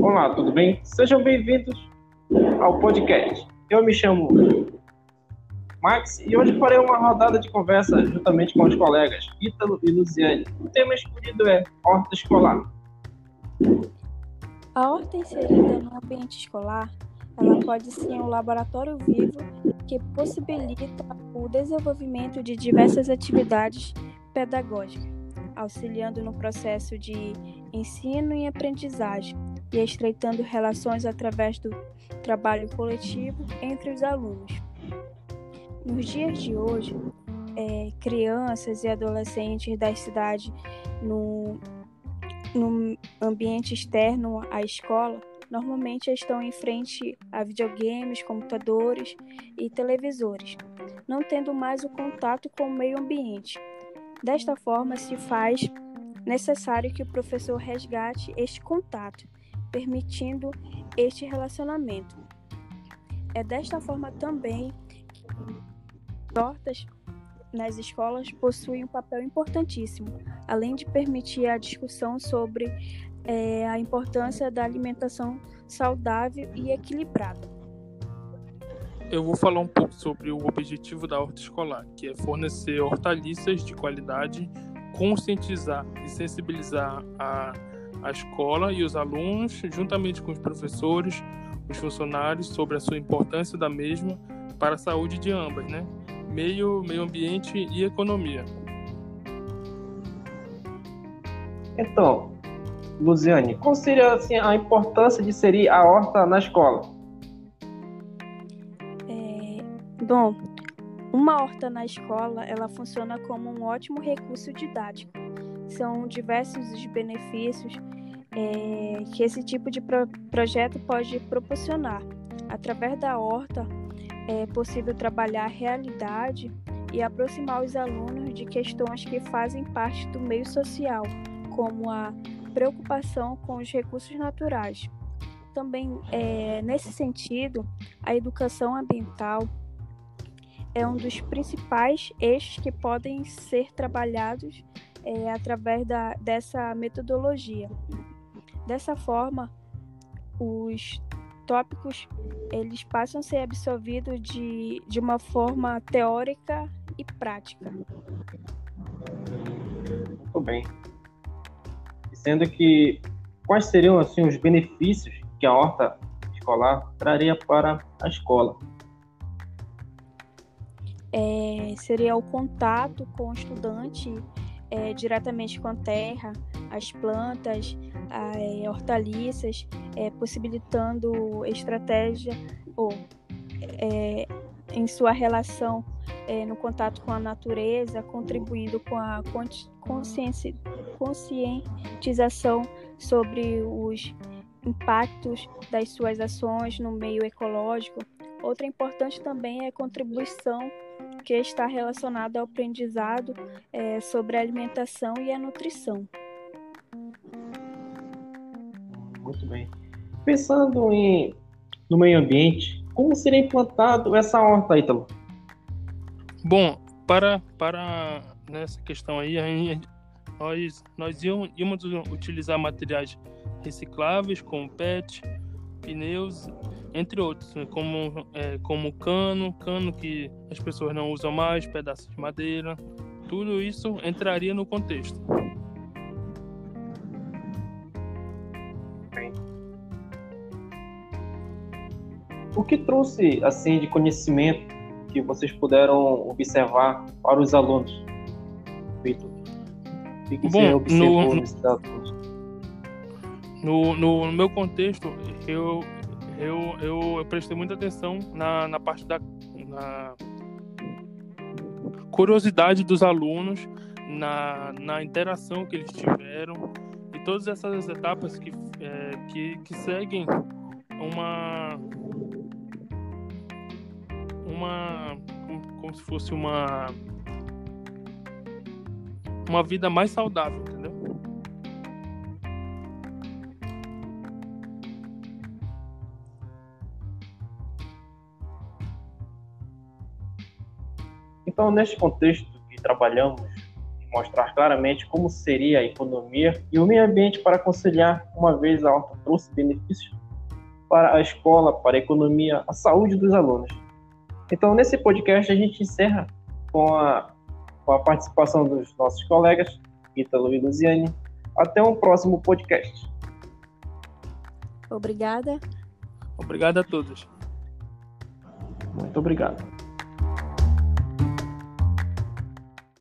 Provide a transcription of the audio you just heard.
Olá, tudo bem? Sejam bem-vindos ao podcast. Eu me chamo Max e hoje farei uma rodada de conversa juntamente com os colegas Ítalo e Luciane. O tema escolhido é horta escolar. A horta inserida no ambiente escolar, ela pode ser um laboratório vivo que possibilita o desenvolvimento de diversas atividades pedagógicas, auxiliando no processo de ensino e aprendizagem e estreitando relações através do trabalho coletivo entre os alunos. Nos dias de hoje, é, crianças e adolescentes da cidade no, no ambiente externo à escola normalmente estão em frente a videogames, computadores e televisores, não tendo mais o contato com o meio ambiente. Desta forma, se faz necessário que o professor resgate este contato, permitindo este relacionamento. É desta forma também que hortas nas escolas possuem um papel importantíssimo, além de permitir a discussão sobre é, a importância da alimentação saudável e equilibrada. Eu vou falar um pouco sobre o objetivo da horta escolar, que é fornecer hortaliças de qualidade, conscientizar e sensibilizar a, a escola e os alunos, juntamente com os professores, os funcionários, sobre a sua importância da mesma para a saúde de ambas, né? Meio, meio ambiente e economia. Então, Luziane, qual seria assim, a importância de inserir a horta na escola? É, bom, uma horta na escola ela funciona como um ótimo recurso didático. São diversos os benefícios é, que esse tipo de pro projeto pode proporcionar. Através da horta é possível trabalhar a realidade e aproximar os alunos de questões que fazem parte do meio social, como a preocupação com os recursos naturais. Também, é, nesse sentido, a educação ambiental é um dos principais eixos que podem ser trabalhados é, através da, dessa metodologia. Dessa forma, os tópicos eles passam a ser absorvidos de, de uma forma teórica e prática. Muito bem sendo que quais seriam assim os benefícios que a horta escolar traria para a escola? É, seria o contato com o estudante é, diretamente com a terra, as plantas, as hortaliças, é, possibilitando estratégia ou é, em sua relação é, no contato com a natureza, contribuindo com a consciência, conscientização sobre os impactos das suas ações no meio ecológico. Outra importante também é a contribuição que está relacionada ao aprendizado é, sobre a alimentação e a nutrição. Muito bem. Pensando em, no meio ambiente, como seria implantado essa horta, Ítalo? Bom, para, para nessa questão aí, nós, nós íamos, íamos utilizar materiais recicláveis como PET, pneus, entre outros, né, como, é, como cano, cano que as pessoas não usam mais, pedaços de madeira, tudo isso entraria no contexto. O que trouxe assim de conhecimento que vocês puderam observar para os alunos? Vitor, o que, observou no, no, no, no, meu contexto, eu, eu, eu, eu, prestei muita atenção na, na parte da na curiosidade dos alunos, na, na interação que eles tiveram e todas essas etapas que, é, que, que seguem uma uma como se fosse uma uma vida mais saudável, Então, neste contexto que trabalhamos mostrar claramente como seria a economia e o meio ambiente para conciliar, uma vez a horta trouxe benefícios para a escola, para a economia, a saúde dos alunos. Então, nesse podcast, a gente encerra com a, com a participação dos nossos colegas, Ítalo e Luziane. Até um próximo podcast. Obrigada. Obrigado a todos. Muito obrigado.